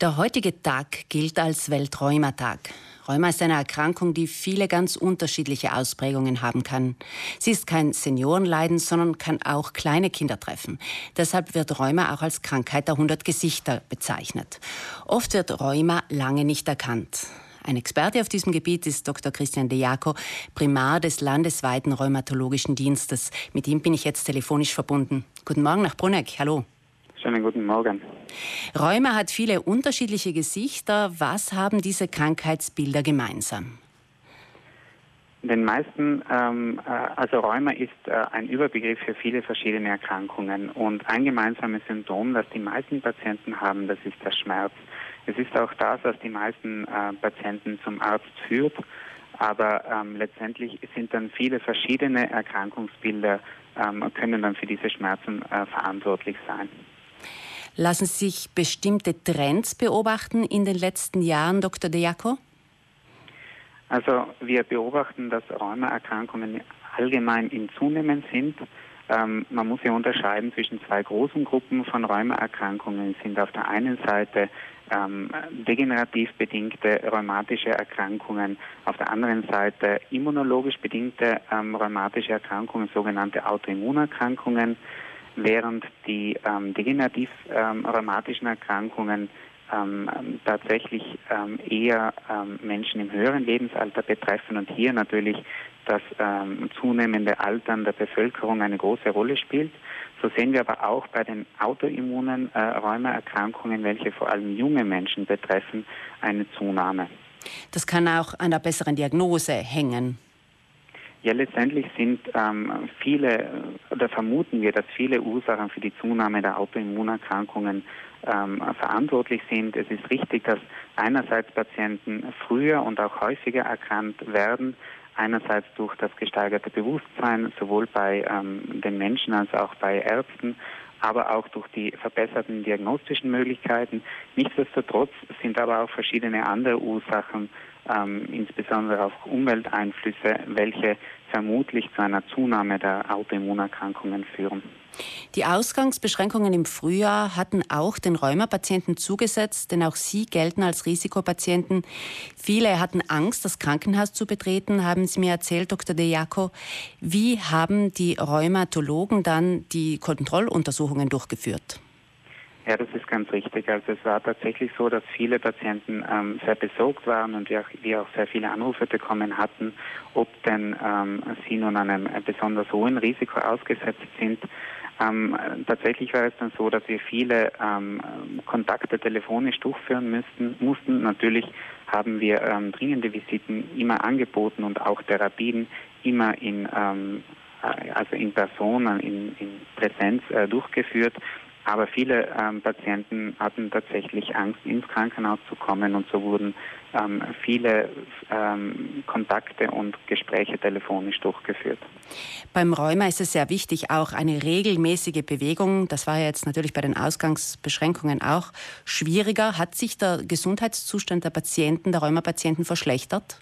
Der heutige Tag gilt als Weltrheumatag. Rheuma ist eine Erkrankung, die viele ganz unterschiedliche Ausprägungen haben kann. Sie ist kein Seniorenleiden, sondern kann auch kleine Kinder treffen. Deshalb wird Rheuma auch als Krankheit der 100 Gesichter bezeichnet. Oft wird Rheuma lange nicht erkannt. Ein Experte auf diesem Gebiet ist Dr. Christian De Jaco, Primar des landesweiten Rheumatologischen Dienstes. Mit ihm bin ich jetzt telefonisch verbunden. Guten Morgen nach Bruneck. Hallo. Schönen guten Morgen. Rheuma hat viele unterschiedliche Gesichter. Was haben diese Krankheitsbilder gemeinsam? Den meisten, ähm, äh, also Rheuma ist äh, ein Überbegriff für viele verschiedene Erkrankungen und ein gemeinsames Symptom, das die meisten Patienten haben, das ist der Schmerz. Es ist auch das, was die meisten äh, Patienten zum Arzt führt, aber ähm, letztendlich sind dann viele verschiedene Erkrankungsbilder ähm, können dann für diese Schmerzen äh, verantwortlich sein. Lassen sich bestimmte Trends beobachten in den letzten Jahren, Dr. De Jaco? Also wir beobachten, dass Rheumaerkrankungen allgemein im Zunehmen sind. Ähm, man muss ja unterscheiden zwischen zwei großen Gruppen von Rheumaerkrankungen. Es sind auf der einen Seite ähm, degenerativ bedingte rheumatische Erkrankungen, auf der anderen Seite immunologisch bedingte ähm, rheumatische Erkrankungen, sogenannte Autoimmunerkrankungen während die ähm, degenerativ ähm, rheumatischen Erkrankungen ähm, tatsächlich ähm, eher ähm, Menschen im höheren Lebensalter betreffen und hier natürlich das zunehmende Altern der Bevölkerung eine große Rolle spielt. So sehen wir aber auch bei den autoimmunen äh, Rheumaerkrankungen, welche vor allem junge Menschen betreffen, eine Zunahme. Das kann auch an der besseren Diagnose hängen. Ja, letztendlich sind ähm, viele, oder vermuten wir, dass viele Ursachen für die Zunahme der Autoimmunerkrankungen ähm, verantwortlich sind. Es ist richtig, dass einerseits Patienten früher und auch häufiger erkannt werden, einerseits durch das gesteigerte Bewusstsein, sowohl bei ähm, den Menschen als auch bei Ärzten, aber auch durch die verbesserten diagnostischen Möglichkeiten. Nichtsdestotrotz sind aber auch verschiedene andere Ursachen ähm, insbesondere auch Umwelteinflüsse, welche vermutlich zu einer Zunahme der Autoimmunerkrankungen führen. Die Ausgangsbeschränkungen im Frühjahr hatten auch den Rheumapatienten zugesetzt, denn auch sie gelten als Risikopatienten. Viele hatten Angst, das Krankenhaus zu betreten, haben Sie mir erzählt, Dr. De Jaco. Wie haben die Rheumatologen dann die Kontrolluntersuchungen durchgeführt? Ja, das ist ganz richtig. Also es war tatsächlich so, dass viele Patienten ähm, sehr besorgt waren und wir auch, wir auch, sehr viele Anrufe bekommen hatten, ob denn ähm, sie nun einem besonders hohen Risiko ausgesetzt sind. Ähm, tatsächlich war es dann so, dass wir viele ähm, Kontakte telefonisch durchführen müssten, mussten. Natürlich haben wir ähm, dringende Visiten immer angeboten und auch Therapien immer in ähm, also in Person, in, in Präsenz äh, durchgeführt. Aber viele ähm, Patienten hatten tatsächlich Angst, ins Krankenhaus zu kommen und so wurden ähm, viele ähm, Kontakte und Gespräche telefonisch durchgeführt. Beim Rheuma ist es sehr wichtig, auch eine regelmäßige Bewegung. Das war ja jetzt natürlich bei den Ausgangsbeschränkungen auch schwieriger. Hat sich der Gesundheitszustand der Patienten, der Rheumapatienten verschlechtert?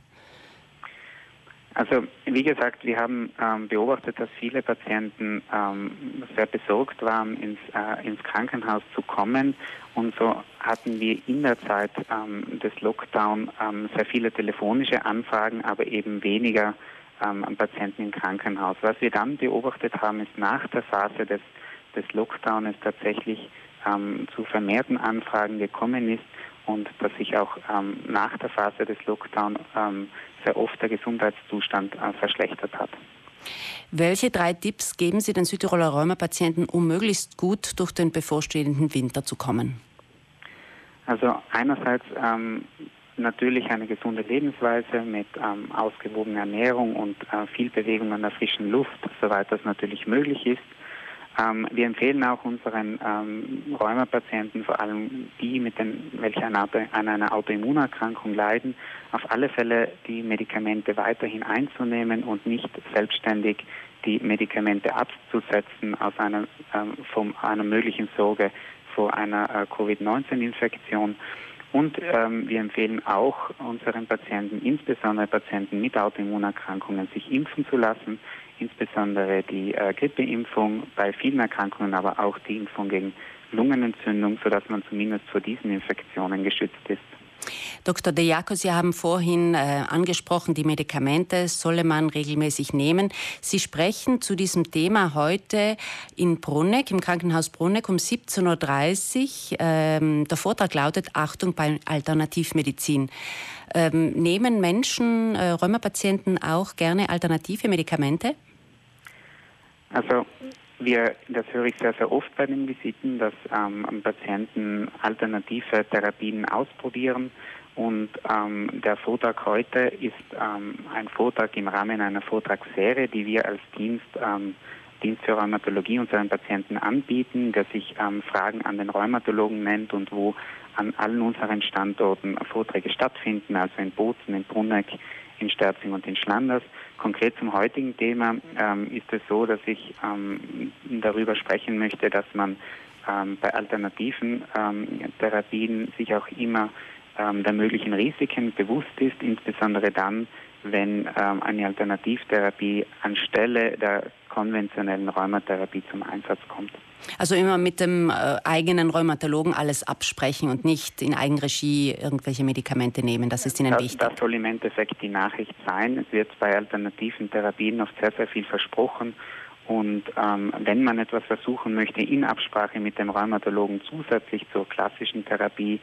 Also wie gesagt, wir haben ähm, beobachtet, dass viele Patienten ähm, sehr besorgt waren, ins, äh, ins Krankenhaus zu kommen. Und so hatten wir in der Zeit ähm, des Lockdown ähm, sehr viele telefonische Anfragen, aber eben weniger ähm, Patienten im Krankenhaus. Was wir dann beobachtet haben, ist nach der Phase des, des Lockdowns tatsächlich ähm, zu vermehrten Anfragen gekommen ist und dass sich auch ähm, nach der Phase des Lockdowns ähm, sehr oft der Gesundheitszustand äh, verschlechtert hat. Welche drei Tipps geben Sie den Südtiroler Rheumapatienten, um möglichst gut durch den bevorstehenden Winter zu kommen? Also einerseits ähm, natürlich eine gesunde Lebensweise mit ähm, ausgewogener Ernährung und äh, viel Bewegung an der frischen Luft, soweit das natürlich möglich ist. Ähm, wir empfehlen auch unseren ähm, Rheumapatienten, vor allem die, mit den, welche an, an einer Autoimmunerkrankung leiden, auf alle Fälle die Medikamente weiterhin einzunehmen und nicht selbstständig die Medikamente abzusetzen aus einer, ähm, von einer möglichen Sorge vor einer äh, Covid-19-Infektion. Und ähm, wir empfehlen auch unseren Patienten, insbesondere Patienten mit Autoimmunerkrankungen, sich impfen zu lassen insbesondere die äh, Grippeimpfung, bei vielen Erkrankungen aber auch die Impfung gegen Lungenentzündung, sodass man zumindest vor diesen Infektionen geschützt ist. Dr. De Jaco, Sie haben vorhin äh, angesprochen, die Medikamente solle man regelmäßig nehmen. Sie sprechen zu diesem Thema heute in Brunneck, im Krankenhaus Brunneck um 17.30 Uhr. Ähm, der Vortrag lautet Achtung bei Alternativmedizin. Ähm, nehmen Menschen, äh, Rheumapatienten auch gerne alternative Medikamente? Also wir, das höre ich sehr, sehr oft bei den Visiten, dass ähm, Patienten alternative Therapien ausprobieren. Und ähm, der Vortrag heute ist ähm, ein Vortrag im Rahmen einer Vortragsserie, die wir als Dienst, ähm, Dienst für Rheumatologie unseren Patienten anbieten, der sich ähm, Fragen an den Rheumatologen nennt und wo an allen unseren Standorten Vorträge stattfinden, also in Bozen, in Brunneck, in Sterzing und in Schlanders. Konkret zum heutigen Thema ähm, ist es so, dass ich ähm, darüber sprechen möchte, dass man ähm, bei alternativen ähm, Therapien sich auch immer ähm, der möglichen Risiken bewusst ist, insbesondere dann, wenn ähm, eine Alternativtherapie anstelle der konventionellen Rheumatherapie zum Einsatz kommt. Also immer mit dem äh, eigenen Rheumatologen alles absprechen und nicht in Eigenregie irgendwelche Medikamente nehmen. Das ist Ihnen das, wichtig. Das soll im Endeffekt die Nachricht sein. Es wird bei alternativen Therapien oft sehr, sehr viel versprochen. Und ähm, wenn man etwas versuchen möchte in Absprache mit dem Rheumatologen zusätzlich zur klassischen Therapie,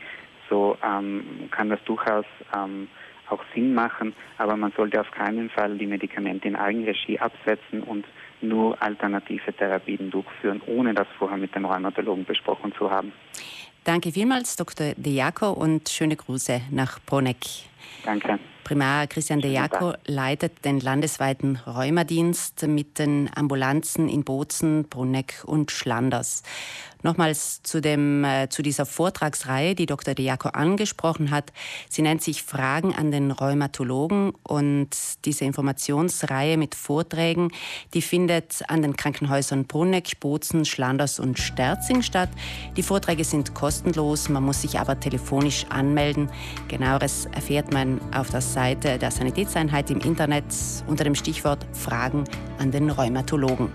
so ähm, kann das durchaus ähm, auch Sinn machen, aber man sollte auf keinen Fall die Medikamente in Eigenregie absetzen und nur alternative Therapien durchführen, ohne das vorher mit dem Rheumatologen besprochen zu haben. Danke vielmals, Dr. De Jaco, und schöne Grüße nach Bruneck. Danke. Primar Christian De Jaco leitet den landesweiten Rheumadienst mit den Ambulanzen in Bozen, Bruneck und Schlanders. Nochmals zu, dem, äh, zu dieser Vortragsreihe, die Dr. Diaco angesprochen hat. Sie nennt sich Fragen an den Rheumatologen und diese Informationsreihe mit Vorträgen, die findet an den Krankenhäusern Brunneck, Bozen, Schlanders und Sterzing statt. Die Vorträge sind kostenlos, man muss sich aber telefonisch anmelden. Genaueres erfährt man auf der Seite der Sanitätseinheit im Internet unter dem Stichwort Fragen an den Rheumatologen.